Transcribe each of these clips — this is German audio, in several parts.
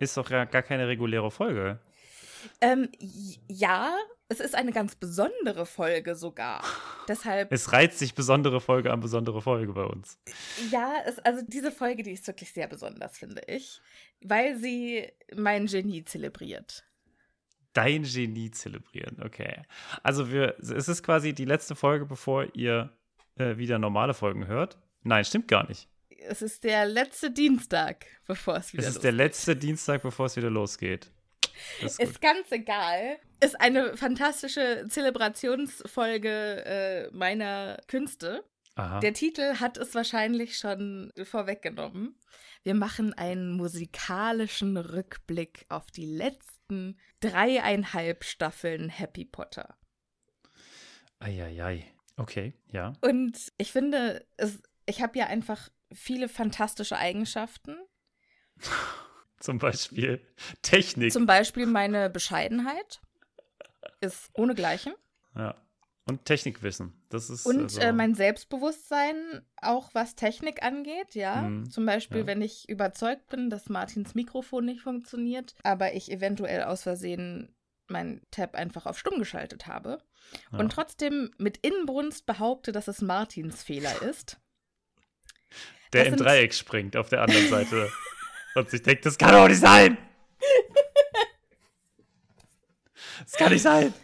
Ist doch ja gar keine reguläre Folge. Ähm, ja, es ist eine ganz besondere Folge sogar. Deshalb. Es reizt sich besondere Folge an besondere Folge bei uns. Ja, es, also diese Folge, die ist wirklich sehr besonders, finde ich. Weil sie mein Genie zelebriert. Dein Genie zelebrieren, okay. Also wir, es ist quasi die letzte Folge, bevor ihr äh, wieder normale Folgen hört. Nein, stimmt gar nicht. Es ist der letzte Dienstag, bevor es wieder Es ist losgeht. der letzte Dienstag, bevor es wieder losgeht. Ist Ist ganz egal. Ist eine fantastische Zelebrationsfolge äh, meiner Künste. Aha. Der Titel hat es wahrscheinlich schon vorweggenommen. Wir machen einen musikalischen Rückblick auf die letzten dreieinhalb Staffeln Happy Potter. Eieiei. Okay, ja. Und ich finde, es, ich habe ja einfach viele fantastische Eigenschaften. Zum Beispiel Technik. Zum Beispiel meine Bescheidenheit ist ohnegleichen. ja. Und Technikwissen. Das ist Und also, äh, mein Selbstbewusstsein, auch was Technik angeht, ja. Mhm, Zum Beispiel, ja. wenn ich überzeugt bin, dass Martins Mikrofon nicht funktioniert, aber ich eventuell aus Versehen mein Tab einfach auf stumm geschaltet habe. ja. Und trotzdem mit Inbrunst behaupte, dass es Martins Fehler ist. Der im Dreieck springt auf der anderen Seite und sich denkt, das kann doch nicht sein. Das kann nicht sein.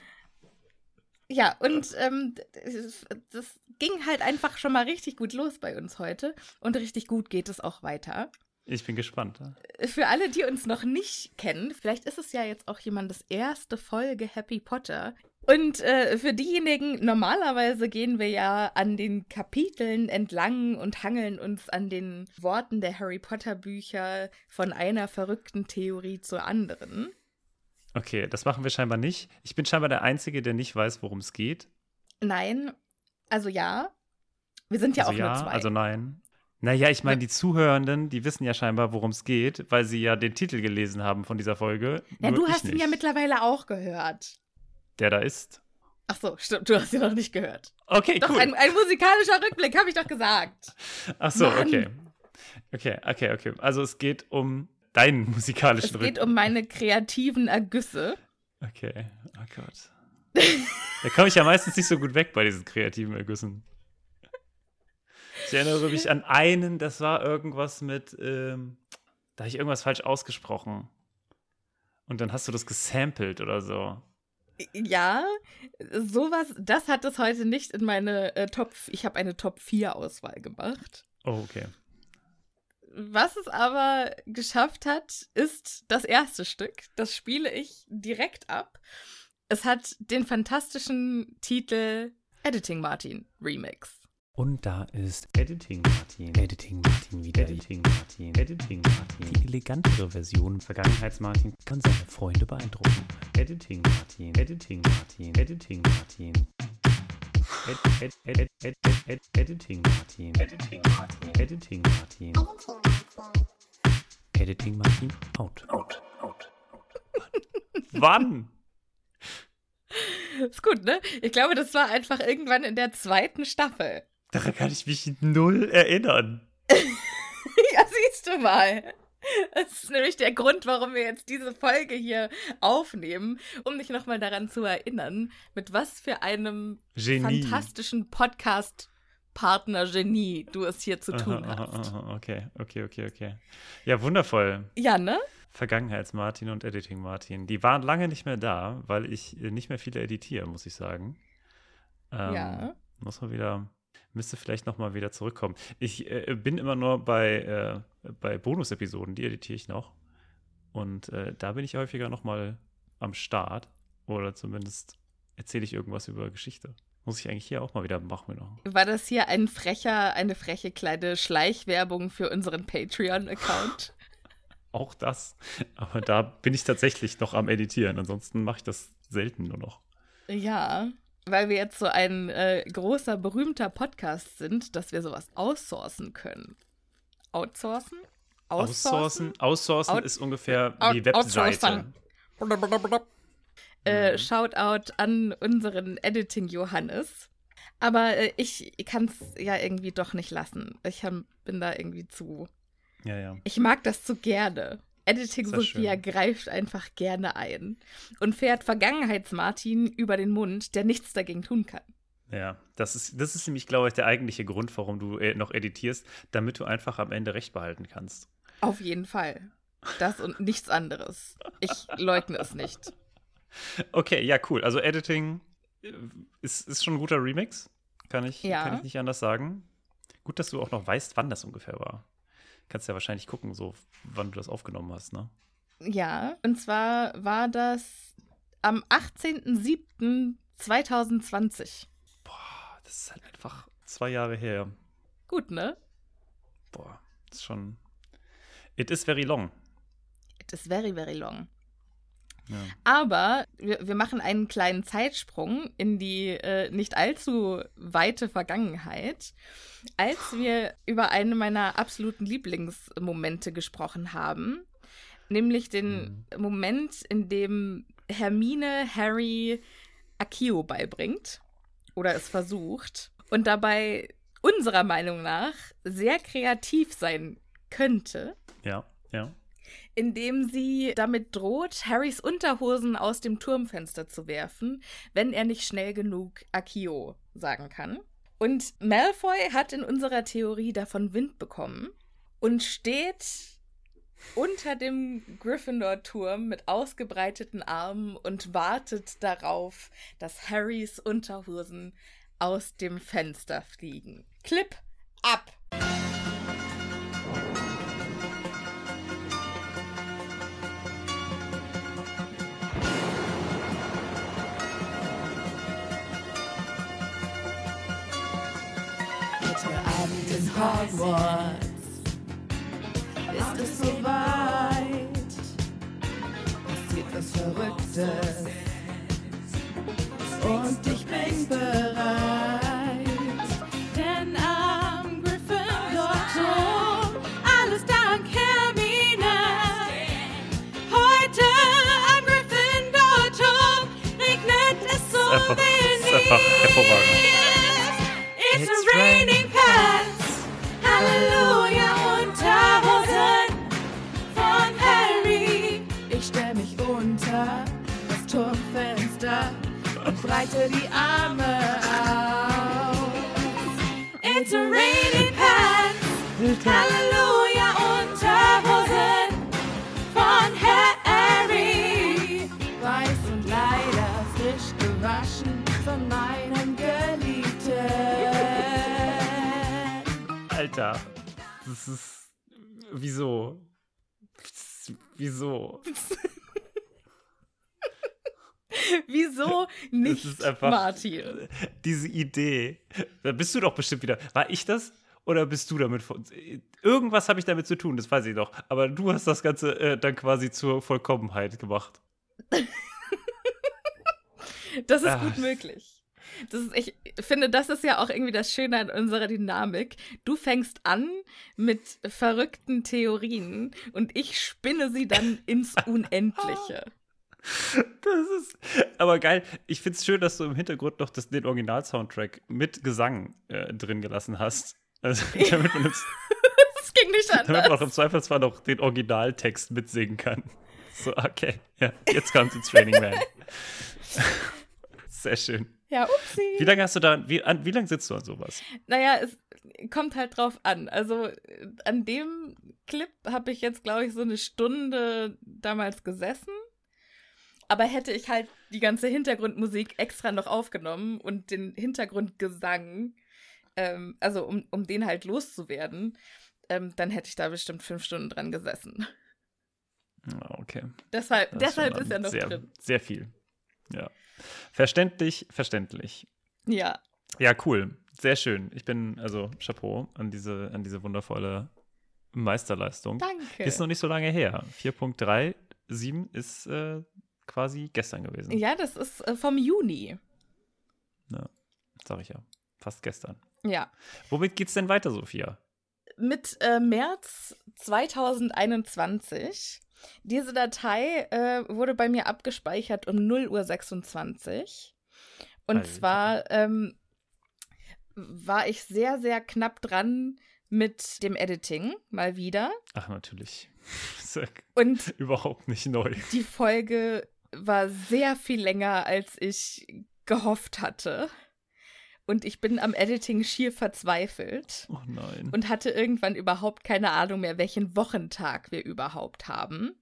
Ja, und ähm, das, das ging halt einfach schon mal richtig gut los bei uns heute. Und richtig gut geht es auch weiter. Ich bin gespannt. Für alle, die uns noch nicht kennen, vielleicht ist es ja jetzt auch jemandes erste Folge Happy Potter. Und äh, für diejenigen, normalerweise gehen wir ja an den Kapiteln entlang und hangeln uns an den Worten der Harry Potter Bücher von einer verrückten Theorie zur anderen. Okay, das machen wir scheinbar nicht. Ich bin scheinbar der Einzige, der nicht weiß, worum es geht. Nein, also ja. Wir sind ja also auch ja, nur zwei. also nein. Naja, ich meine, die Zuhörenden, die wissen ja scheinbar, worum es geht, weil sie ja den Titel gelesen haben von dieser Folge. ja, Nur du hast ihn ja mittlerweile auch gehört. Der da ist. Ach so, stimmt, du hast ihn noch nicht gehört. Okay, Doch, cool. ein, ein musikalischer Rückblick, habe ich doch gesagt. Ach so, Mann. okay. Okay, okay, okay. Also es geht um deinen musikalischen Es geht um meine kreativen Ergüsse. Okay, oh Gott. Da komme ich ja meistens nicht so gut weg bei diesen kreativen Ergüssen. Ich erinnere mich an einen, das war irgendwas mit, ähm, da habe ich irgendwas falsch ausgesprochen. Und dann hast du das gesampelt oder so. Ja, sowas, das hat es heute nicht in meine äh, Top, ich habe eine Top 4 Auswahl gemacht. Oh, okay. Was es aber geschafft hat, ist das erste Stück. Das spiele ich direkt ab. Es hat den fantastischen Titel Editing Martin Remix. Und da ist Editing Martin. Editing Martin wieder. Editing Martin. Editing Martin. Die elegantere Version. Vergangenheits-Martin kann seine Freunde beeindrucken. Editing Martin. Editing Martin. Editing Martin. Ed, ed, ed, ed, ed, ed, Editing Martin. Editing Martin. Editing Martin. Editing Martin. Out. Out. Out. Wann? Ist gut, ne? Ich glaube, das war einfach irgendwann in der zweiten Staffel. Daran kann ich mich null erinnern. ja, siehst du mal. Das ist nämlich der Grund, warum wir jetzt diese Folge hier aufnehmen, um dich nochmal daran zu erinnern, mit was für einem Genie. fantastischen Podcast-Partner-Genie du es hier zu tun hast. aha, aha, okay, okay, okay, okay. Ja, wundervoll. Ja, ne? Vergangenheits-Martin und Editing-Martin. Die waren lange nicht mehr da, weil ich äh, nicht mehr viele editiere, muss ich sagen. Ähm, Ja. Muss man wieder, müsste vielleicht nochmal wieder zurückkommen. Ich äh, bin immer nur bei, äh, bei Bonus-Episoden, die editiere ich noch. Und äh, da bin ich häufiger nochmal am Start. Oder zumindest erzähle ich irgendwas über Geschichte. Muss ich eigentlich hier auch mal wieder machen. War das hier ein frecher, eine freche kleine Schleichwerbung für unseren Patreon-Account? Auch das. Aber da bin ich tatsächlich noch am Editieren. Ansonsten mache ich das selten nur noch. ja, weil wir jetzt so ein äh, großer, berühmter Podcast sind, dass wir sowas outsourcen können. Outsourcen? Outsourcen, Outsourcen Out- ist ungefähr Out- wie Webseite. outsourcen. Äh, Mhm. Shoutout an unseren Editing Johannes. Aber äh, ich kann es ja irgendwie doch nicht lassen. Ich hab, bin da irgendwie zu. Ja, ja. Ich mag das zu gerne. Editing Sophia schön. greift einfach gerne ein und fährt Vergangenheits-Martin über den Mund, der nichts dagegen tun kann. Ja, das ist, das ist nämlich, glaube ich, der eigentliche Grund, warum du äh, noch editierst, damit du einfach am Ende recht behalten kannst. Auf jeden Fall. Das und nichts anderes. Ich leugne es nicht. Okay, ja, cool. Also Editing äh, ist, ist schon ein guter Remix. Kann ich, Ja. kann ich nicht anders sagen. Gut, dass du auch noch weißt, wann das ungefähr war. Kannst ja wahrscheinlich gucken, so wann du das aufgenommen hast, ne? Ja, und zwar war das am 18.07.2020. Boah, das ist halt einfach zwei Jahre her. Gut, ne? Boah, das ist schon. It is very long. It is very, very long. Ja. Aber wir, wir machen einen kleinen Zeitsprung in die äh, nicht allzu weite Vergangenheit, als wir über einen meiner absoluten Lieblingsmomente gesprochen haben, nämlich den Moment, in dem Hermine Harry Akio beibringt oder es versucht und dabei unserer Meinung nach sehr kreativ sein könnte Ja, ja. Indem sie damit droht, Harrys Unterhosen aus dem Turmfenster zu werfen, wenn er nicht schnell genug Akio sagen kann. Und Malfoy hat in unserer Theorie davon Wind bekommen und steht unter dem Gryffindor-Turm mit ausgebreiteten Armen und wartet darauf, dass Harrys Unterhosen aus dem Fenster fliegen. Clip ab! Hogwarts ist es soweit. Passiert was Verrücktes und ich bin bereit. Denn am Gryffindor-Turm alles dank Hermine. Heute am Gryffindor-Turm regnet es so ist einfach hervorragend. Breite die Arme aus. It's raining pants, Halleluja Unterhosen von Harry. Weiß und leider frisch gewaschen von meinem Geliebten. Alter, das ist. Wieso? Wieso? Wieso nicht ist einfach- Martin? Diese Idee. Da bist du doch bestimmt wieder. War ich das? Oder bist du damit? vor- Irgendwas habe ich damit zu tun, das weiß ich doch. Aber du hast das Ganze äh, dann quasi zur Vollkommenheit gemacht. Das ist Ah. gut möglich. Das ist, ich finde, das ist ja auch irgendwie das Schöne an unserer Dynamik. Du fängst an mit verrückten Theorien und ich spinne sie dann ins Unendliche. Das ist aber geil. Ich finde es schön, dass du im Hintergrund noch das, den Original-Soundtrack mit Gesang äh, drin gelassen hast. Also, damit, man im, Das ging nicht damit man auch im anders. Zweifelsfall noch den Originaltext mitsingen kann. So, okay. Ja, jetzt kommt ins Training Man. Sehr schön. Ja, upsi. Wie lange hast du da, wie, an, wie lange sitzt du an sowas? Naja, es kommt halt drauf an. Also an dem Clip habe ich jetzt, glaube ich, so eine Stunde damals gesessen. Aber hätte ich halt die ganze Hintergrundmusik extra noch aufgenommen und den Hintergrundgesang, ähm, also um, um den halt loszuwerden, ähm, dann hätte ich da bestimmt fünf Stunden dran gesessen. Ah, Okay. Deshalb, Das deshalb schon ist er noch sehr, drin. Sehr viel. Ja. Verständlich, verständlich. Ja. Ja, cool. Sehr schön. Ich bin, also Chapeau an diese, an diese wundervolle Meisterleistung. Danke. Ist noch nicht so lange her. 4.37 ist äh, quasi gestern gewesen. ja, das ist äh, vom Juni. Sag ich ja. Fast gestern. Ja. Womit geht's denn weiter, Sophia? mit äh, März 2021. Diese Datei äh, wurde bei mir abgespeichert um 0 Uhr 26. Und Alter. zwar ähm, war ich sehr, sehr knapp dran mit dem Editing, mal wieder. Ach, natürlich. Ja Und überhaupt nicht neu. die Folge war sehr viel länger, als ich gehofft hatte. Und ich bin am Editing schier verzweifelt. Oh nein. und hatte irgendwann überhaupt keine Ahnung mehr, welchen Wochentag wir überhaupt haben.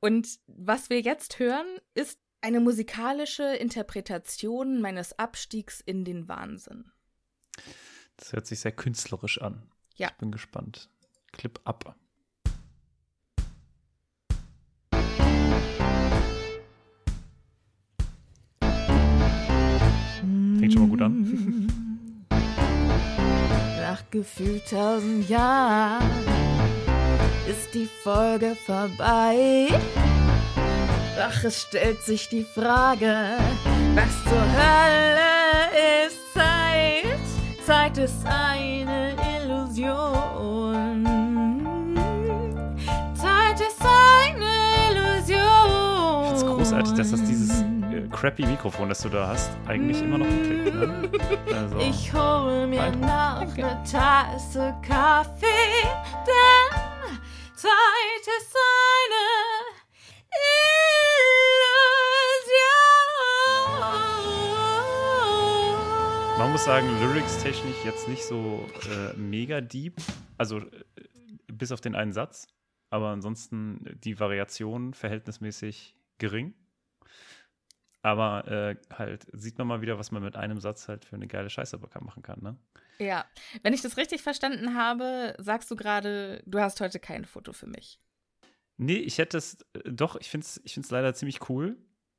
Und was wir jetzt hören, ist eine musikalische Interpretation meines Abstiegs in den Wahnsinn. Das hört sich sehr künstlerisch an. Ja. Ich bin gespannt. Clip ab. Fängt schon mal gut an. Nach gefühlt tausend Jahren ist die Folge vorbei. Doch es stellt sich die Frage, was zur Hölle ist Zeit? Zeit ist eine Illusion. Zeit ist eine Illusion. Ich finde es großartig, dass das dieses crappy Mikrofon, das du da hast, eigentlich immer noch hinkriegt. Ne? Also, Ich hol mir Nein. noch eine Tasse Kaffee, denn Zeit ist eine Illusion. man muss sagen, lyrics-technisch jetzt nicht so äh, mega deep. Also äh, bis auf den einen Satz. Aber ansonsten die Variation verhältnismäßig gering. Aber äh, halt sieht man mal wieder, was man mit einem Satz halt für eine geile Scheiße machen kann, ne? Ja, wenn ich das richtig verstanden habe, sagst du gerade, du hast heute kein Foto für mich. Nee, ich hätte es, äh, doch, ich finde es ich find's leider ziemlich cool.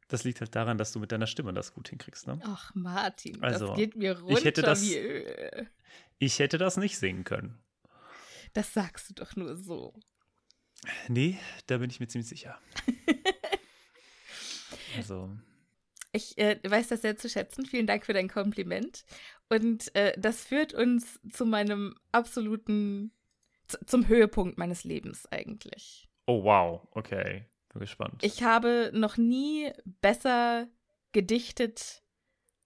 Das liegt halt daran, dass du mit deiner Stimme das gut hinkriegst, ne? Ach, Martin, Also, das geht mir runter ich hätte das- wie Öl. Ich hätte das nicht singen können. Das sagst du doch nur so. Nee, da bin ich mir ziemlich sicher. also, Ich äh, weiß das sehr zu schätzen. Vielen Dank für dein Kompliment. Und äh, das führt uns zu meinem absoluten, zu, zum Höhepunkt meines Lebens eigentlich. oh wow, okay. Bin gespannt. Ich habe noch nie besser gedichtet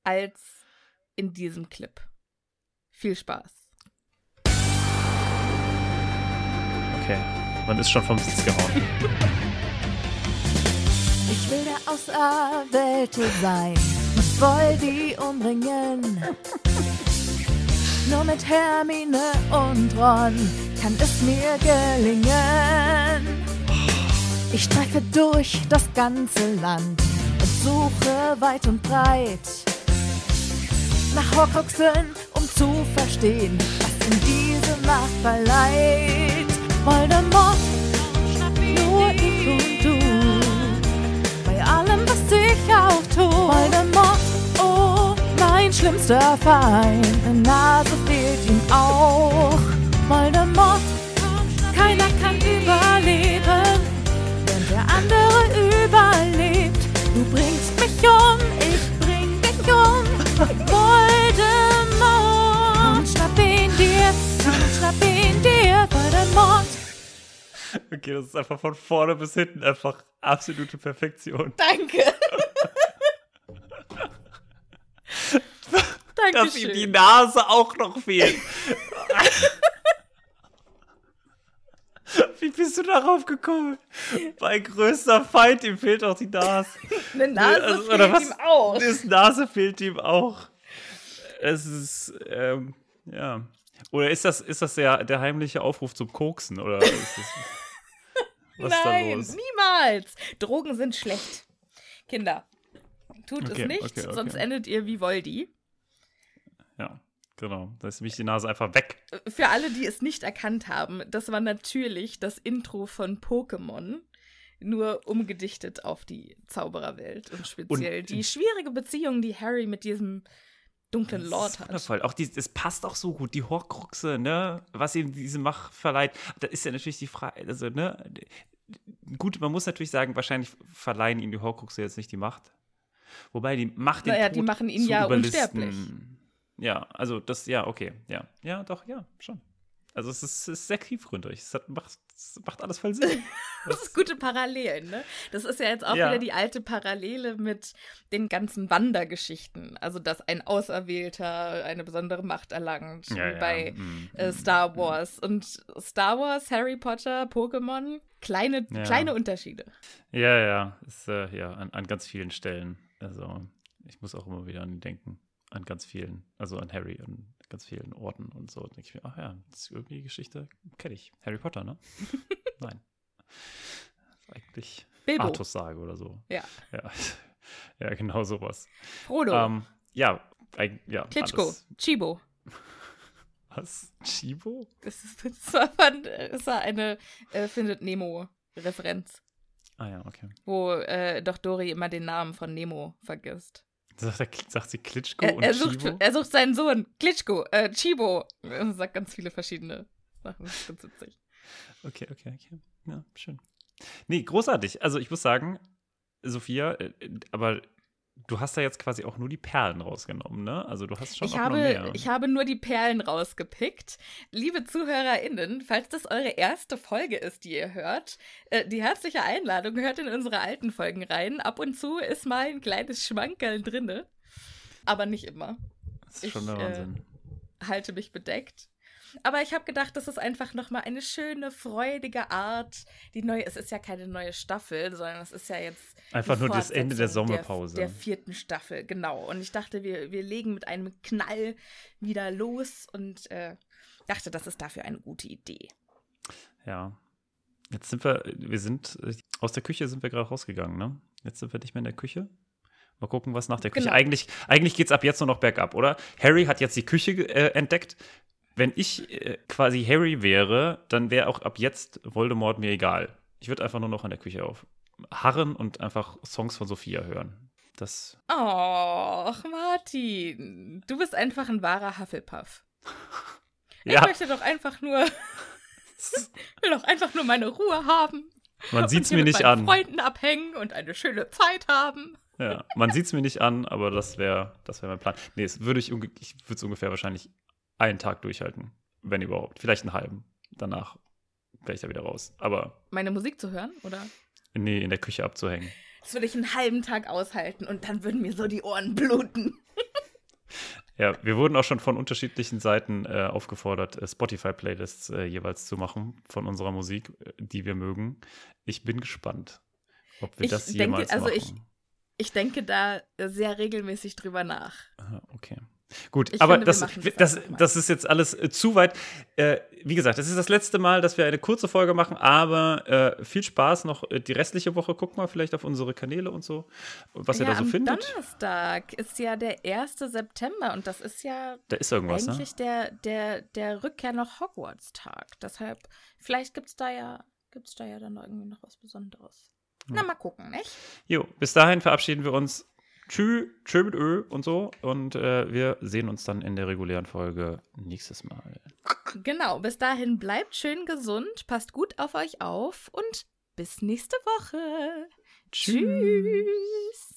als in diesem Clip. Viel Spaß. Okay, man ist schon vom Sitz gehauen. Ich will Auserwählte sein und Voldy umbringen. Nur mit Hermine und Ron kann es mir gelingen. Ich streife durch das ganze Land und suche weit und breit nach Horcruxen, um zu verstehen, was in diese Macht verleiht. Voldemort, nur ich und du. Bei allem, was ich auch tu, größter Feind. Eine Nase fehlt ihm auch. Voldemort, keiner kann überleben, wenn der andere überlebt. Du bringst mich um, ich bring dich um. Voldemort, komm, schnapp ihn dir, komm, schnapp ihn dir, Voldemort. Okay, das ist einfach von vorne bis hinten einfach absolute Perfektion. Danke. Dass ihm die Dankeschön. Nase auch noch fehlt. Wie bist du darauf gekommen? Mein größter Feind, ihm fehlt auch die Nase. Eine Nase Also, fehlt oder was? ihm auch. Das Nase fehlt ihm auch. Es ist, ähm, ja. Oder ist das, ist das der, der heimliche Aufruf zum Koksen? Oder ist das, was ist da Nein, los? niemals. Drogen sind schlecht. Kinder, tut Okay, es nicht, okay, okay. sonst endet ihr wie Voldy. Ja, genau. Da ist nämlich die Nase einfach weg. Für alle, die es nicht erkannt haben, das war natürlich das Intro von Pokémon. Nur umgedichtet auf die Zaubererwelt und speziell Und- die schwierige Beziehung, die Harry mit diesem dunklen Das Lord hat. wundervoll. Auch die, es passt auch so gut, die Horcruxe, ne, was ihm diese Macht verleiht. Da ist ja natürlich die Frage, also, ne, gut, man muss natürlich sagen, wahrscheinlich verleihen ihm die Horcruxe jetzt nicht die Macht. Wobei die Macht den Naja, Tod die machen ihn ja unsterblich. Ja, also das, ja, okay, ja. Ja, doch, ja, schon. Also es ist, ist sehr tiefgründig. Es, hat, macht, es macht alles voll Sinn. Das ist gute Parallelen, ne? Das ist ja jetzt auch Ja. wieder die alte Parallele mit den ganzen Wandergeschichten. Also, dass ein Auserwählter eine besondere Macht erlangt, Ja, wie ja, bei mm, äh, mm, Star mm. Wars. Und Star Wars, Harry Potter, Pokémon, kleine, kleine Unterschiede. Ja, ja, ist, äh, ja, an, an ganz vielen Stellen. Also, ich muss auch immer wieder an ihn denken. An ganz vielen, also an Harry, an ganz vielen Orten und so. Da denke ich mir, ach ja, das ist irgendwie die Geschichte, kenne ich. Harry Potter, ne? Nein. Eigentlich Bilbo, Artus Sage oder so. Ja. Ja, ja genau sowas. Frodo, Ähm, ja, eig- ja. Klitschko, alles. Chibo. Was? Chibo? Das, ist, das, war, das war eine äh, Findet Nemo-Referenz, Ah ja, okay. wo äh, doch Dory immer den Namen von Nemo vergisst. Sagt, er, sagt sie Klitschko Er, und er, sucht, Chibo? er sucht seinen Sohn, Klitschko, äh, Chibo. Er sagt ganz viele verschiedene Sachen. Das ist ganz witzig. Okay, okay, okay. Ja, schön. Nee, großartig. Also ich muss sagen, Sophia, äh, aber du hast da jetzt quasi auch nur die Perlen rausgenommen, ne? Also du hast schon Ich auch noch habe, mehr. ich habe nur die Perlen rausgepickt. Liebe ZuhörerInnen, falls das eure erste Folge ist, die ihr hört, äh, die herzliche Einladung, hört in unsere alten Folgen rein. Ab und zu ist mal ein kleines Schmankerl drinne. Aber nicht immer. das ist ich, schon der äh, Wahnsinn. halte mich bedeckt. Aber ich habe gedacht, das ist einfach nochmal eine schöne, freudige Art. Die neue, es ist ja keine neue Staffel, sondern es ist ja jetzt. Einfach nur das Ende der Sommerpause. Der, der vierten Staffel, genau. Und ich dachte, wir, wir legen mit einem Knall wieder los und äh, dachte, das ist dafür eine gute Idee. ja. Jetzt sind wir, wir sind, aus der Küche sind wir gerade rausgegangen, ne? Jetzt sind wir nicht mehr in der Küche. Mal gucken, was nach der Küche. Genau. Eigentlich, eigentlich geht es ab jetzt nur noch bergab, oder? Harry hat jetzt die Küche äh, entdeckt. Wenn ich äh, quasi Harry wäre, dann wäre auch ab jetzt Voldemort mir egal. Ich würde einfach nur noch an der Küche auf harren und einfach Songs von Sophia hören. Das, Och, Martin, du bist einfach ein wahrer Hufflepuff. Ich ja, möchte doch einfach nur, will doch einfach nur meine Ruhe haben. man sieht es und mir nicht mit meinen an. Freunden abhängen und eine schöne Zeit haben. Ja, man sieht es mir nicht an, aber das wäre das wär mein Plan. Nee, das würde ich, ich würde es ungefähr wahrscheinlich einen Tag durchhalten, wenn überhaupt. Vielleicht einen halben. Danach wäre ich da wieder raus. Aber Meine Musik zu hören, oder? nee, in der Küche abzuhängen. Das würde ich einen halben Tag aushalten und dann würden mir so die Ohren bluten. Ja, wir wurden auch schon von unterschiedlichen Seiten äh, aufgefordert, äh, Spotify-Playlists äh, jeweils zu machen von unserer Musik, äh, die wir mögen. Ich bin gespannt, ob wir Ich das denke, jemals also machen. ich- Ich denke da sehr regelmäßig drüber nach. Ah, Okay. Gut, Ich aber finde, das, das das, ist jetzt alles äh, zu weit. Äh, wie gesagt, das ist das letzte Mal, dass wir eine kurze Folge machen, aber äh, viel Spaß noch äh, die restliche Woche. Guck mal vielleicht auf unsere Kanäle und so, was ihr ja, da so am findet. Donnerstag ist ja der 1. September und das ist ja Da ist irgendwas, ne? eigentlich der, der, der Rückkehr nach Hogwarts-Tag. Deshalb, vielleicht gibt es da ja, gibt's da ja dann irgendwie noch was Besonderes. Na, mal gucken, nicht? Jo, bis dahin verabschieden wir uns. Tschü, tschö mit Ö und so. Und äh, wir sehen uns dann in der regulären Folge nächstes Mal. Genau, bis dahin bleibt schön gesund, passt gut auf euch auf und bis nächste Woche. Tschüss.